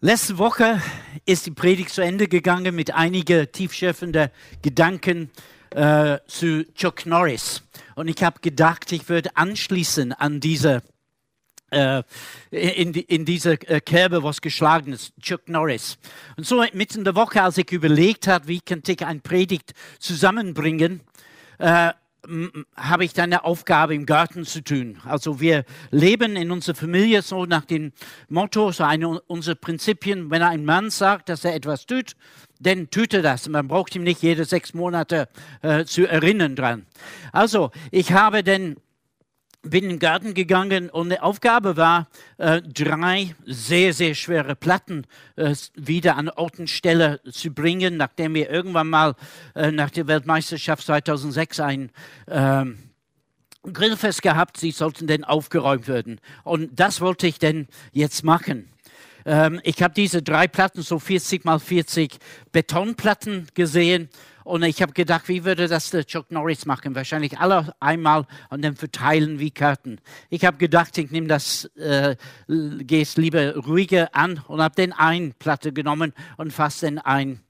Letzte Woche ist die Predigt zu Ende gegangen mit einigen tiefschürfenden Gedanken äh, zu Chuck Norris. Und ich habe gedacht, ich würde anschließen an diese, äh, in, in diese äh, Kerbe, was geschlagen ist, Chuck Norris. Und so mitten in der Woche, als ich überlegt habe, wie könnte ich eine Predigt zusammenbringen, äh, habe ich dann eine Aufgabe im Garten zu tun. Also wir leben in unserer Familie so nach dem Motto, so eine unserer Prinzipien, wenn ein Mann sagt, dass er etwas tut, dann tut er das. Man braucht ihm nicht jede sechs Monate äh, zu erinnern dran. Also ich habe dann bin in den Garten gegangen und die Aufgabe war, äh, drei sehr, sehr schwere Platten äh, wieder an Ort und Stelle zu bringen, nachdem wir irgendwann mal äh, nach der Weltmeisterschaft 2006 ein ähm, Grillfest gehabt, sie sollten dann aufgeräumt werden. Und das wollte ich dann jetzt machen. Ähm, ich habe diese drei Platten, so 40 mal 40 Betonplatten gesehen und ich habe gedacht, wie würde das der Chuck Norris machen? Wahrscheinlich alle einmal und dann verteilen wie Karten. Ich habe gedacht, ich nehme das, äh, gehe es lieber ruhiger an und habe den eine Platte genommen und fast den ein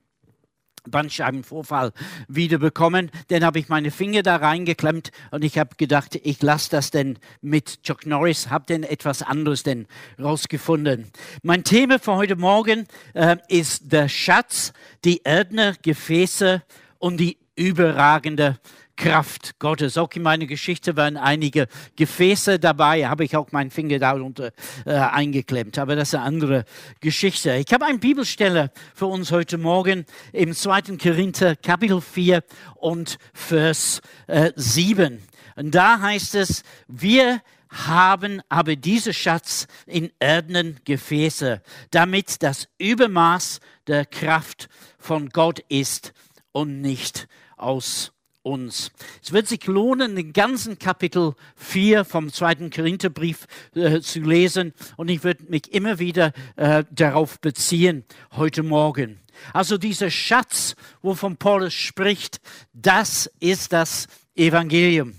Bandscheibenvorfall wieder bekommen. Dann habe ich meine Finger da reingeklemmt und ich habe gedacht, ich lasse das denn mit Chuck Norris, habe denn etwas anderes denn rausgefunden. Mein Thema für heute Morgen äh, ist der Schatz, die Erdner Gefäße und die überragende Kraft Gottes. Auch in meiner Geschichte waren einige Gefäße dabei, habe ich auch meinen Finger darunter äh, eingeklemmt. Aber das ist eine andere Geschichte. Ich habe eine Bibelstelle für uns heute Morgen im 2. Korinther Kapitel 4 und Vers äh, 7. Und da heißt es, wir haben aber diese Schatz in erdenen Gefäße, damit das Übermaß der Kraft von Gott ist und nicht aus uns. Es wird sich lohnen, den ganzen Kapitel 4 vom zweiten Korintherbrief äh, zu lesen und ich würde mich immer wieder äh, darauf beziehen heute Morgen. Also dieser Schatz, wovon Paulus spricht, das ist das Evangelium.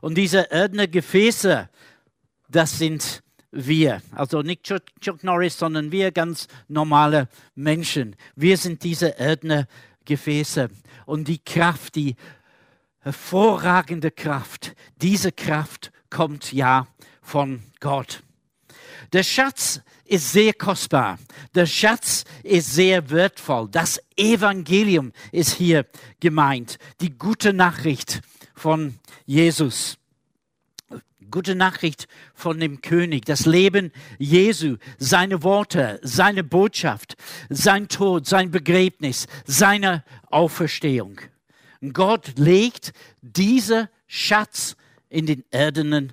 Und diese erdene Gefäße, das sind wir. Also nicht Chuck, Norris, sondern wir ganz normale Menschen. Wir sind diese erdene Gefäße. Und die Kraft, die hervorragende Kraft, diese Kraft kommt ja von Gott. Der Schatz ist sehr kostbar. Der Schatz ist sehr wertvoll. Das Evangelium ist hier gemeint. Die gute Nachricht von Jesus gute Nachricht von dem König, das Leben Jesu, seine Worte, seine Botschaft, sein Tod, sein Begräbnis, seine Auferstehung. Gott legt diese Schatz in den erdenen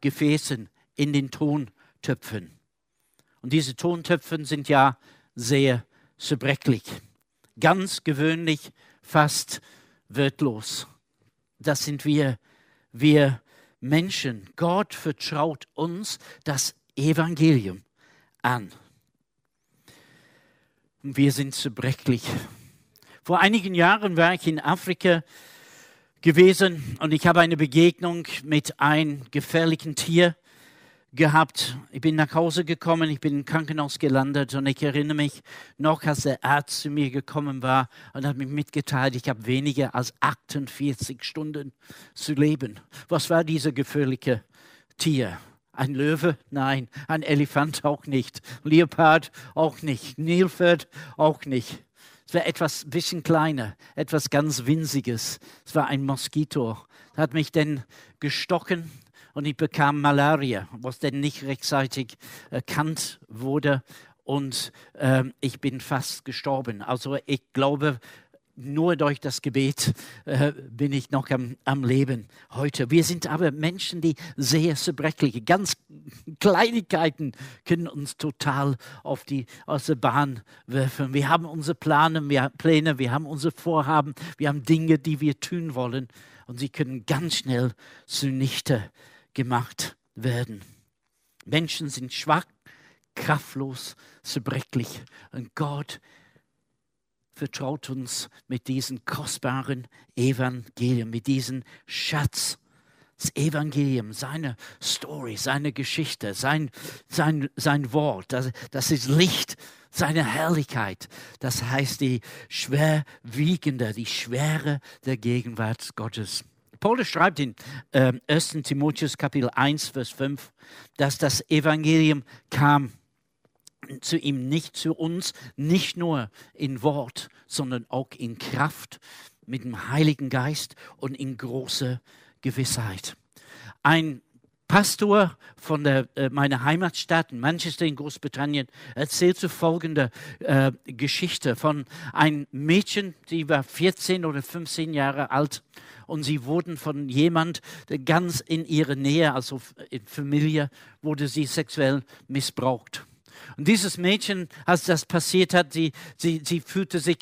Gefäßen, in den Tontöpfen. Und diese Tontöpfen sind ja sehr zerbrechlich, ganz gewöhnlich, fast wertlos. Das sind wir, wir Menschen. Gott vertraut uns das Evangelium an. Und wir sind zerbrechlich. Vor einigen Jahren war ich in Afrika gewesen und ich habe eine Begegnung mit einem gefährlichen Tier gehabt. Ich bin nach Hause gekommen, ich bin im Krankenhaus gelandet und ich erinnere mich noch, als der Arzt zu mir gekommen war und hat mir mitgeteilt, ich habe weniger als 48 Stunden zu leben. Was war dieser gefährliche Tier? Ein Löwe? Nein. Ein Elefant auch nicht. Leopard auch nicht. Nilpferd auch nicht. Es war etwas bisschen kleiner, etwas ganz Winziges. Es war ein Moskito. Hat mich dann gestochen und ich bekam Malaria, was dann nicht rechtzeitig erkannt wurde und äh, ich bin fast gestorben. Also ich glaube, nur durch das Gebet äh, bin ich noch am, am, Leben heute. Wir sind aber Menschen, die sehr zerbrechliche, ganz Kleinigkeiten können uns total auf die, aus der Bahn werfen. Wir haben unsere Pläne, wir, Pläne, wir haben unsere Vorhaben, wir haben Dinge, die wir tun wollen und sie können ganz schnell zunichte gemacht werden. Menschen sind schwach, kraftlos, zerbrechlich und Gott vertraut uns mit diesem kostbaren Evangelium, mit diesem Schatz. Das Evangelium, seine Story, seine Geschichte, sein, sein, sein Wort, das, das ist Licht seine Herrlichkeit. Das heißt die schwerwiegende, die Schwere der Gegenwart Gottes. Paulus schreibt in äh, 1. Timotheus Kapitel 1, Vers 5, dass das Evangelium kam zu ihm, nicht zu uns, nicht nur in Wort, sondern auch in Kraft, mit dem Heiligen Geist und in großer Gewissheit. Ein Pastor von der, äh, meiner Heimatstadt in Manchester in Großbritannien erzählt so folgende äh, Geschichte von einem Mädchen, die war 14 oder 15 Jahre alt und sie wurden von jemand ganz in ihrer Nähe, also in Familie, wurde sie sexuell missbraucht. Und dieses Mädchen, als das passiert hat, sie, sie, sie fühlte sich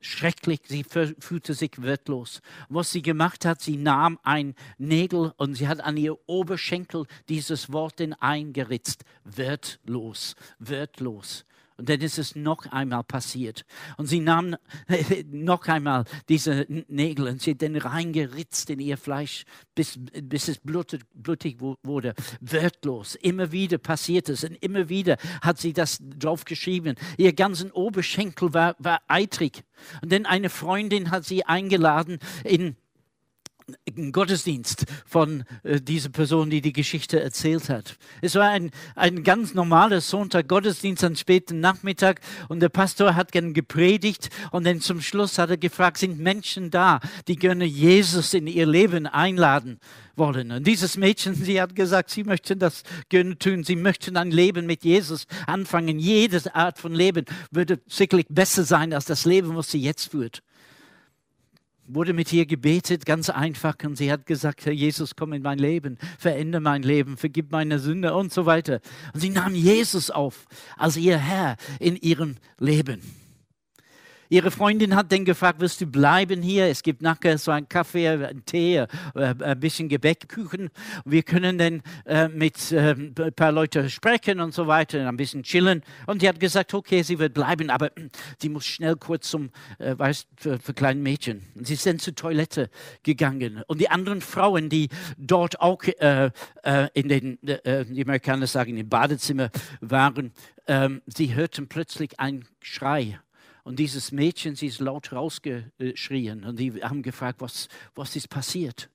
schrecklich, sie fühlte sich wertlos. Was sie gemacht hat, sie nahm ein Nägel und sie hat an ihr Oberschenkel dieses Wort eingeritzt. Wertlos, wertlos. Und dann ist es noch einmal passiert. Und sie nahm noch einmal diese Nägel und sie hat den reingeritzt in ihr Fleisch, bis, bis es blutig, blutig wurde. Wertlos. Immer wieder passiert es und immer wieder hat sie das drauf geschrieben. Ihr ganzen Oberschenkel war, war eitrig. Und dann eine Freundin hat sie eingeladen in Gottesdienst von äh, dieser Person, die die Geschichte erzählt hat. Es war ein, ein ganz normaler Sonntag Gottesdienst am späten Nachmittag und der Pastor hat gern gepredigt und dann zum Schluss hat er gefragt, sind Menschen da, die gerne Jesus in ihr Leben einladen wollen? Und dieses Mädchen, sie hat gesagt, sie möchten das gerne tun, sie möchten ein Leben mit Jesus anfangen. Jede Art von Leben würde sicherlich besser sein als das Leben, was sie jetzt führt wurde mit ihr gebetet, ganz einfach. Und sie hat gesagt, Herr Jesus, komm in mein Leben, verändere mein Leben, vergib meine Sünde und so weiter. Und sie nahm Jesus auf als ihr Herr in ihrem Leben. Ihre Freundin hat dann gefragt, wirst du bleiben hier? Es gibt nachher so einen Kaffee, einen Tee, äh, ein bisschen Gebäckkuchen. Wir können dann äh, mit äh, ein paar Leuten sprechen und so weiter, ein bisschen chillen. Und sie hat gesagt, okay, sie wird bleiben, aber sie muss schnell kurz zum, äh, weißt, für, für kleine Mädchen. Und sie dann zur Toilette gegangen. Und die anderen Frauen, die dort auch äh, äh, in den, die Amerikaner sagen, im Badezimmer waren, ähm, sie hörten plötzlich einen Schrei und dieses Mädchen, sie ist laut rausgeschrien und die haben gefragt, was, was ist passiert?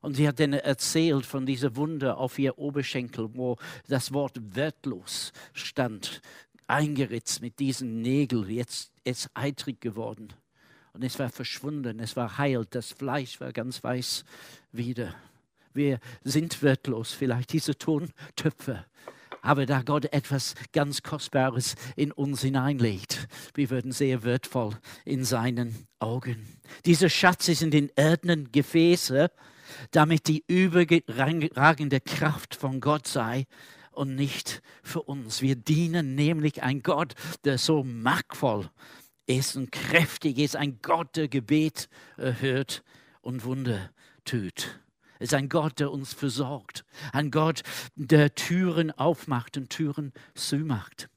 Und sie hat dann erzählt von dieser Wunde auf ihr Oberschenkel, wo das Wort wertlos stand, eingeritzt mit diesen Nägeln, jetzt ist eitrig geworden. Und es war verschwunden, es war heilt, das Fleisch war ganz weiß wieder. Wir sind wertlos, vielleicht diese Tontöpfe aber da Gott etwas ganz Kostbares in uns hineinlegt, wir würden sehr wertvoll in seinen Augen. Dieser Schatz ist in den irdenen Gefäßen, damit die überragende Kraft von Gott sei und nicht für uns. Wir dienen nämlich ein Gott, der so machtvoll ist und kräftig ist, ein Gott, der Gebet erhört und Wunder tut. Ist ein Gott, der uns versorgt. Ein Gott, der Türen aufmacht und Türen zumacht.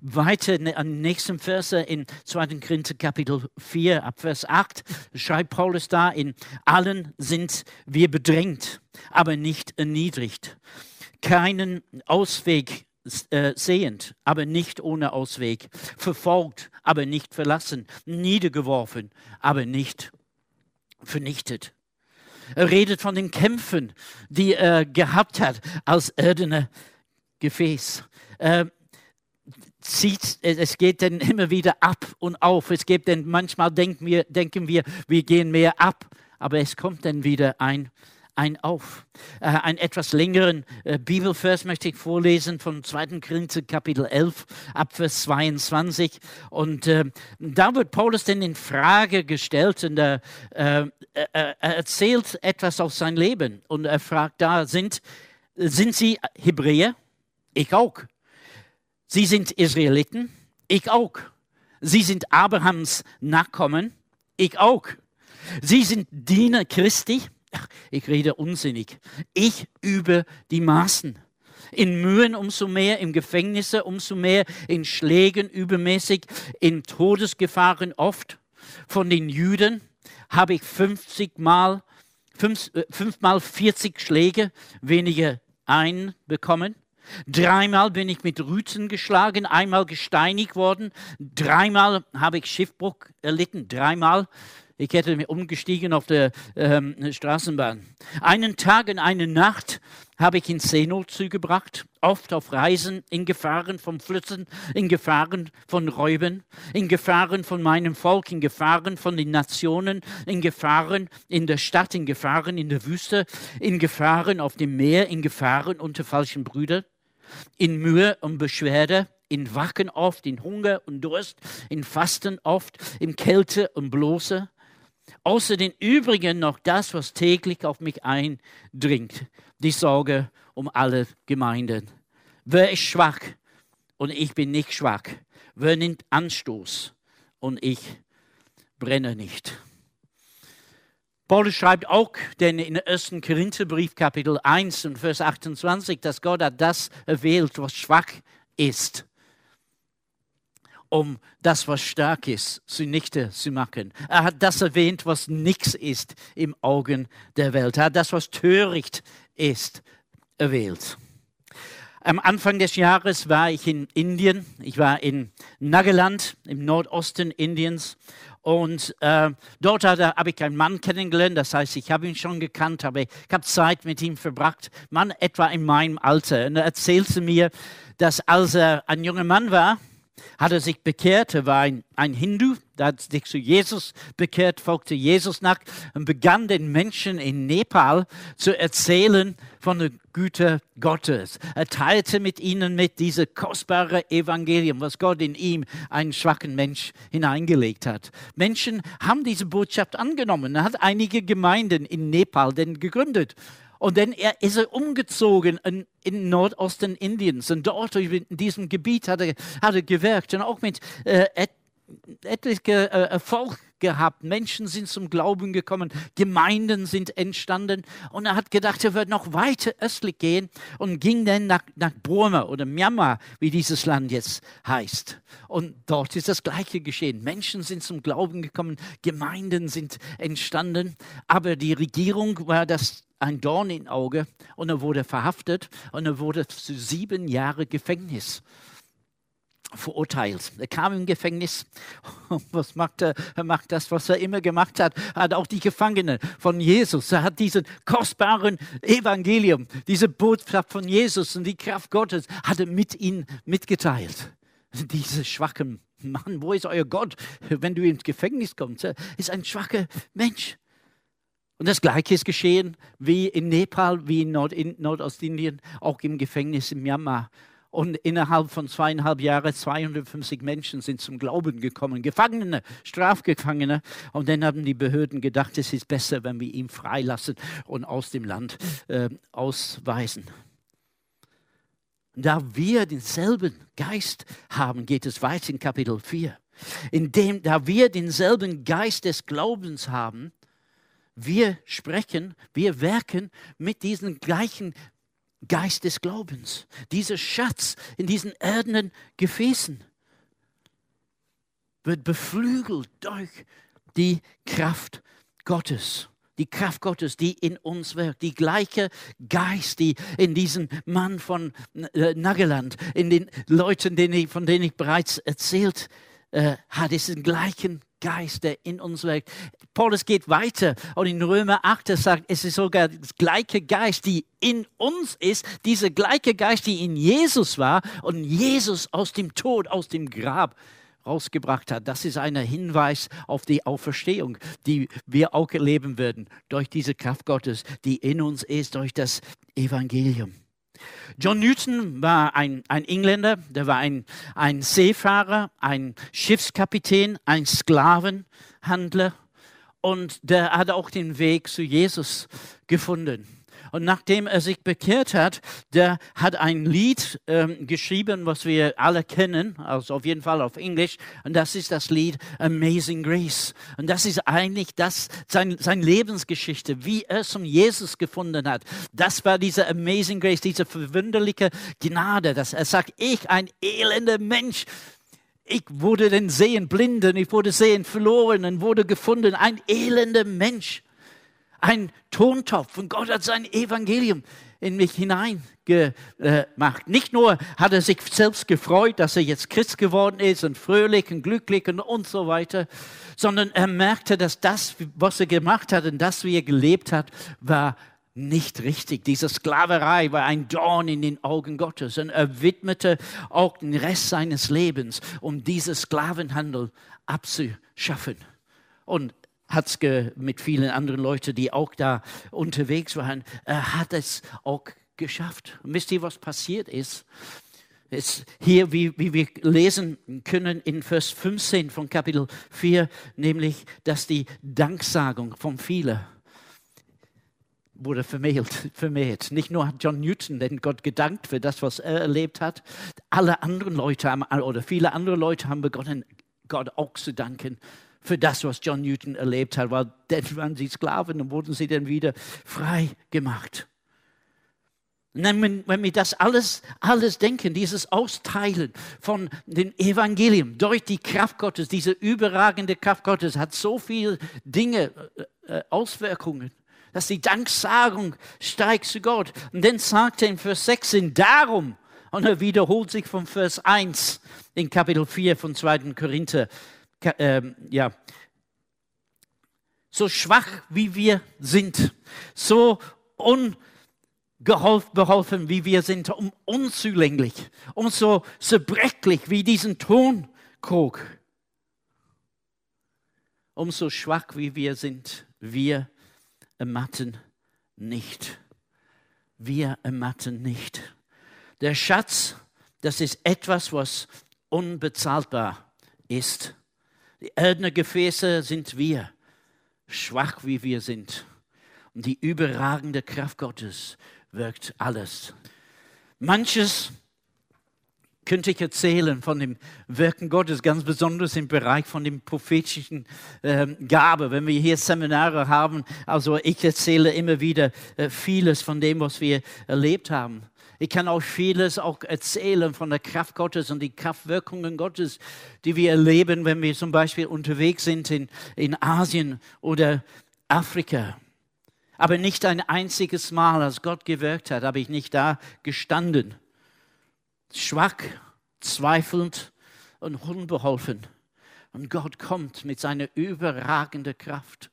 Weiter am nächsten Vers in 2. Korinther Kapitel 4 ab Vers 8 schreibt Paulus da, in allen sind wir bedrängt, aber nicht erniedrigt. Keinen Ausweg äh, sehend, aber nicht ohne Ausweg. Verfolgt, aber nicht verlassen. Niedergeworfen, aber nicht vernichtet. Er redet von den Kämpfen, die er gehabt hat als erdene Gefäß. Er zieht, es geht dann immer wieder ab und auf. Es gibt dann manchmal denken wir, denken wir, wir gehen mehr ab, aber es kommt dann wieder ein ein auf. Äh, einen etwas längeren äh, Bibelvers möchte ich vorlesen von 2. Korinther Kapitel 11 ab Vers 22. Und äh, da wird Paulus denn in Frage gestellt und er, äh, er erzählt etwas aus seinem Leben. Und er fragt da, sind, sind Sie Hebräer? Ich auch. Sie sind Israeliten? Ich auch. Sie sind Abrahams Nachkommen? Ich auch. Sie sind Diener Christi? Ach, ich rede unsinnig. Ich übe die Maßen. In Mühen umso mehr, im Gefängnisse umso mehr, in Schlägen übermäßig, in Todesgefahren oft. Von den Juden habe ich 50 mal, fünf, äh, fünfmal 40 Schläge weniger einbekommen. Dreimal bin ich mit Rüten geschlagen, einmal gesteinigt worden, dreimal habe ich Schiffbruch erlitten, dreimal. Ich hätte mich umgestiegen auf der ähm, Straßenbahn. Einen Tag und eine Nacht habe ich in Seenot zugebracht, oft auf Reisen, in Gefahren von Flüssen, in Gefahren von Räuben, in Gefahren von meinem Volk, in Gefahren von den Nationen, in Gefahren in der Stadt, in Gefahren in der Wüste, in Gefahren auf dem Meer, in Gefahren unter falschen Brüdern, in Mühe und Beschwerde, in Wachen oft, in Hunger und Durst, in Fasten oft, in Kälte und Bloße, Außer den übrigen noch das, was täglich auf mich eindringt, die Sorge um alle Gemeinden. Wer ist schwach und ich bin nicht schwach? Wer nimmt Anstoß und ich brenne nicht? Paulus schreibt auch, denn in 1. Korintherbrief Kapitel 1 und Vers 28, dass Gott hat das erwählt, was schwach ist um das, was stark ist, zunichte zu machen. Er hat das erwähnt, was nichts ist im Augen der Welt. Er hat das, was töricht ist, erwählt. Am Anfang des Jahres war ich in Indien. Ich war in Nagaland im Nordosten Indiens. Und äh, dort habe ich einen Mann kennengelernt. Das heißt, ich habe ihn schon gekannt, aber ich habe Zeit mit ihm verbracht. Mann etwa in meinem Alter. Und er erzählte mir, dass als er ein junger Mann war, hat er sich bekehrt. Er war ein, ein Hindu, der hat sich zu Jesus bekehrt, folgte Jesus nach und begann den Menschen in Nepal zu erzählen von der Güte Gottes. Er teilte mit ihnen mit dieses kostbare Evangelium, was Gott in ihm, einen schwachen Mensch, hineingelegt hat. Menschen haben diese Botschaft angenommen. Er hat einige Gemeinden in Nepal denn gegründet. Und dann ist er umgezogen in, in Nordosten Indiens. Und dort in diesem Gebiet hat er, hat er gewirkt und auch mit äh, et, etlichen äh, Erfolg gehabt. Menschen sind zum Glauben gekommen, Gemeinden sind entstanden. Und er hat gedacht, er wird noch weiter östlich gehen und ging dann nach, nach Burma oder Myanmar, wie dieses Land jetzt heißt. Und dort ist das Gleiche geschehen. Menschen sind zum Glauben gekommen, Gemeinden sind entstanden. Aber die Regierung war das ein Dorn im Auge und er wurde verhaftet und er wurde zu sieben Jahre Gefängnis verurteilt. Er kam im Gefängnis. Was macht er? Er macht das, was er immer gemacht hat. Er hat auch die Gefangenen von Jesus. Er hat diesen kostbaren Evangelium, diese Botschaft von Jesus und die Kraft Gottes hat er mit ihnen mitgeteilt. Diese schwachen Mann, wo ist euer Gott, wenn du ins Gefängnis kommst? Er ist ein schwacher Mensch. Und das Gleiche ist geschehen wie in Nepal, wie in, Nord in Nordostindien, auch im Gefängnis in Myanmar. Und innerhalb von zweieinhalb Jahren 250 Menschen sind zum Glauben gekommen, Gefangene, Strafgefangene. Und dann haben die Behörden gedacht, es ist besser, wenn wir ihn freilassen und aus dem Land äh, ausweisen. Da wir denselben Geist haben, geht es weiter in Kapitel 4. Indem, da wir denselben Geist des Glaubens haben, wir sprechen, wir werken mit diesem gleichen Geist des Glaubens, dieser Schatz in diesen erdenen Gefäßen wird beflügelt durch die Kraft Gottes. Die Kraft Gottes, die in uns wirkt, die gleiche Geist, die in diesem Mann von äh, Nageland, in den Leuten, von denen ich bereits erzählt äh, hat, ist den gleichen Geist, der in uns wirkt. Paulus geht weiter und in Römer 8 er sagt, es ist sogar das gleiche Geist, die in uns ist, dieser gleiche Geist, die in Jesus war und Jesus aus dem Tod, aus dem Grab rausgebracht hat. Das ist ein Hinweis auf die Auferstehung, die wir auch erleben werden durch diese Kraft Gottes, die in uns ist, durch das Evangelium. John Newton war ein, ein Engländer, der war ein, ein Seefahrer, ein Schiffskapitän, ein Sklavenhandler und der hat auch den Weg zu Jesus gefunden. Und nachdem er sich bekehrt hat, der hat ein Lied ähm, geschrieben, was wir alle kennen, also auf jeden Fall auf Englisch. Und das ist das Lied Amazing Grace. Und das ist eigentlich das, sein, seine Lebensgeschichte, wie er zum Jesus gefunden hat. Das war diese Amazing Grace, diese verwunderliche Gnade, dass er sagt, ich, ein elender Mensch, ich wurde den Sehen blinden, ich wurde sehen verloren und wurde gefunden, ein elender Mensch ein Tontopf und Gott hat sein Evangelium in mich hineingemacht. Nicht nur hat er sich selbst gefreut, dass er jetzt Christ geworden ist und fröhlich und glücklich und, und so weiter, sondern er merkte, dass das, was er gemacht hat und das, wie er gelebt hat, war nicht richtig. Diese Sklaverei war ein Dorn in den Augen Gottes und er widmete auch den Rest seines Lebens, um diesen Sklavenhandel abzuschaffen. Und hat es mit vielen anderen Leuten, die auch da unterwegs waren, er hat es auch geschafft. Und wisst ihr, was passiert ist? ist hier, wie, wie wir lesen können in Vers 15 von Kapitel 4, nämlich, dass die Danksagung von vielen wurde vermählt, vermählt. Nicht nur hat John Newton den Gott gedankt für das, was er erlebt hat, alle anderen Leute haben, oder viele andere Leute haben begonnen, Gott auch zu danken für das, was John Newton erlebt hat, weil dann waren sie Sklaven und wurden sie dann wieder frei gemacht. Und wenn, wenn wir das alles, alles denken, dieses Austeilen von dem Evangelium durch die Kraft Gottes, diese überragende Kraft Gottes hat so viele Dinge, äh, äh Auswirkungen, dass die Danksagung steigt zu Gott. Und dann sagt er in Vers 16, darum, und er wiederholt sich von Vers 1 in Kapitel 4 von 2. Korinther, äh, ja, so schwach wie wir sind, so unbeholfen wie wir sind, um unzulänglich, um so zerbrechlich wie diesen Tonkrug, umso schwach wie wir sind, wir ermatten nicht. Wir ermatten nicht. Der Schatz, das ist etwas, was unbezahlbar ist. Die erdene Gefäße sind wir, schwach wie wir sind. Und die überragende Kraft Gottes wirkt alles. Manches könnte ich erzählen von dem Wirken Gottes, ganz besonders im Bereich von dem prophetischen äh, Gabe. Wenn wir hier Seminare haben, also ich erzähle immer wieder äh, vieles von dem, was wir erlebt haben. Ich kann auch vieles auch erzählen von der Kraft Gottes und die Kraftwirkungen Gottes, die wir erleben, wenn wir zum Beispiel unterwegs sind in, in Asien oder Afrika. Aber nicht ein einziges Mal, als Gott gewirkt hat, habe ich nicht da gestanden. Schwach, zweifelnd und unbeholfen. Und Gott kommt mit seiner überragenden Kraft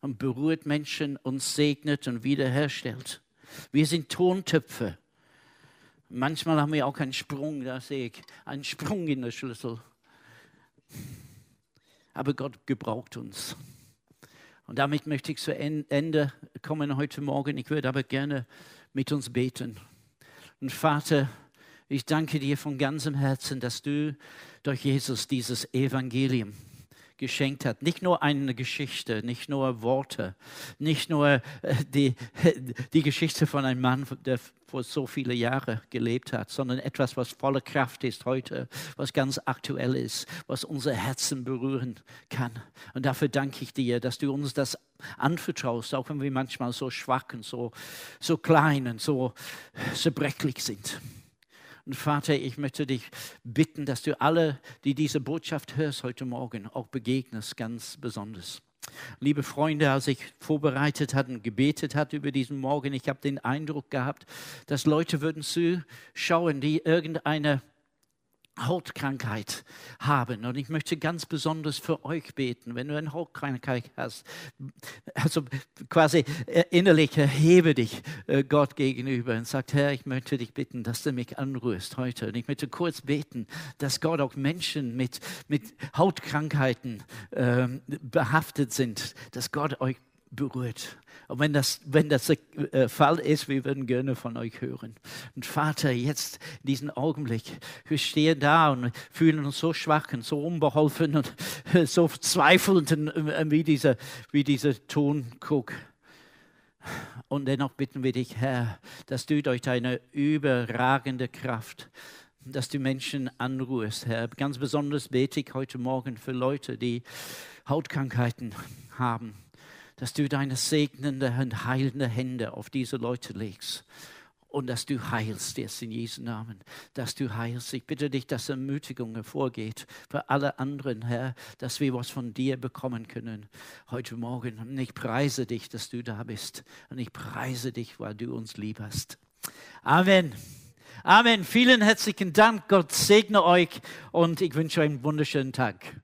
und berührt Menschen und segnet und wiederherstellt. Wir sind Tontöpfe. Manchmal haben wir auch einen Sprung, da sehe ich, einen Sprung in der Schlüssel. Aber Gott gebraucht uns. Und damit möchte ich zu Ende kommen heute Morgen. Ich würde aber gerne mit uns beten. Und Vater, ich danke dir von ganzem Herzen, dass du durch Jesus dieses Evangelium geschenkt hat. Nicht nur eine Geschichte, nicht nur Worte, nicht nur äh, die, die Geschichte von einem Mann, der vor so viele Jahre gelebt hat, sondern etwas, was voller Kraft ist heute, was ganz aktuell ist, was unser Herzen berühren kann. Und dafür danke ich dir, dass du uns das anvertraust, auch wenn wir manchmal so schwach und so, so klein und so zerbrechlich sind. Und Vater, ich möchte dich bitten, dass du alle, die diese Botschaft hörst heute Morgen, auch begegnest, ganz besonders. Liebe Freunde, als ich vorbereitet hatte und gebetet hatte über diesen Morgen, ich habe den Eindruck gehabt, dass Leute würden zuschauen, die irgendeine Hautkrankheit haben. Und ich möchte ganz besonders für euch beten, wenn du eine Hautkrankheit hast. Also quasi äh, innerlich erhebe dich äh, Gott gegenüber und sag, Herr, ich möchte dich bitten, dass du mich anrührst heute. Und ich möchte kurz beten, dass Gott auch Menschen mit, mit Hautkrankheiten äh, behaftet sind, dass Gott euch berührt. Und wenn das, wenn das der äh, Fall ist, wir würden gerne von euch hören. Und Vater, jetzt in diesem Augenblick, wir stehen da und fühlen uns so schwach und so unbeholfen und so zweifelnd äh, wie dieser, wie dieser Tonkrug. Und dennoch bitten wir dich, Herr, dass du durch deine überragende Kraft dass du Menschen anruhst, Herr. Ganz besonders bete ich heute Morgen für Leute, die Hautkrankheiten haben dass du deine segnende und heilende Hände auf diese Leute legst und dass du heilst jetzt in Jesu Namen, dass du heilst. Ich bitte dich, dass Ermutigung hervorgeht für alle anderen, Herr, dass wir was von dir bekommen können heute Morgen. Und ich preise dich, dass du da bist und ich preise dich, weil du uns lieb hast. Amen. Amen. Vielen herzlichen Dank. Gott segne euch und ich wünsche euch einen wunderschönen Tag.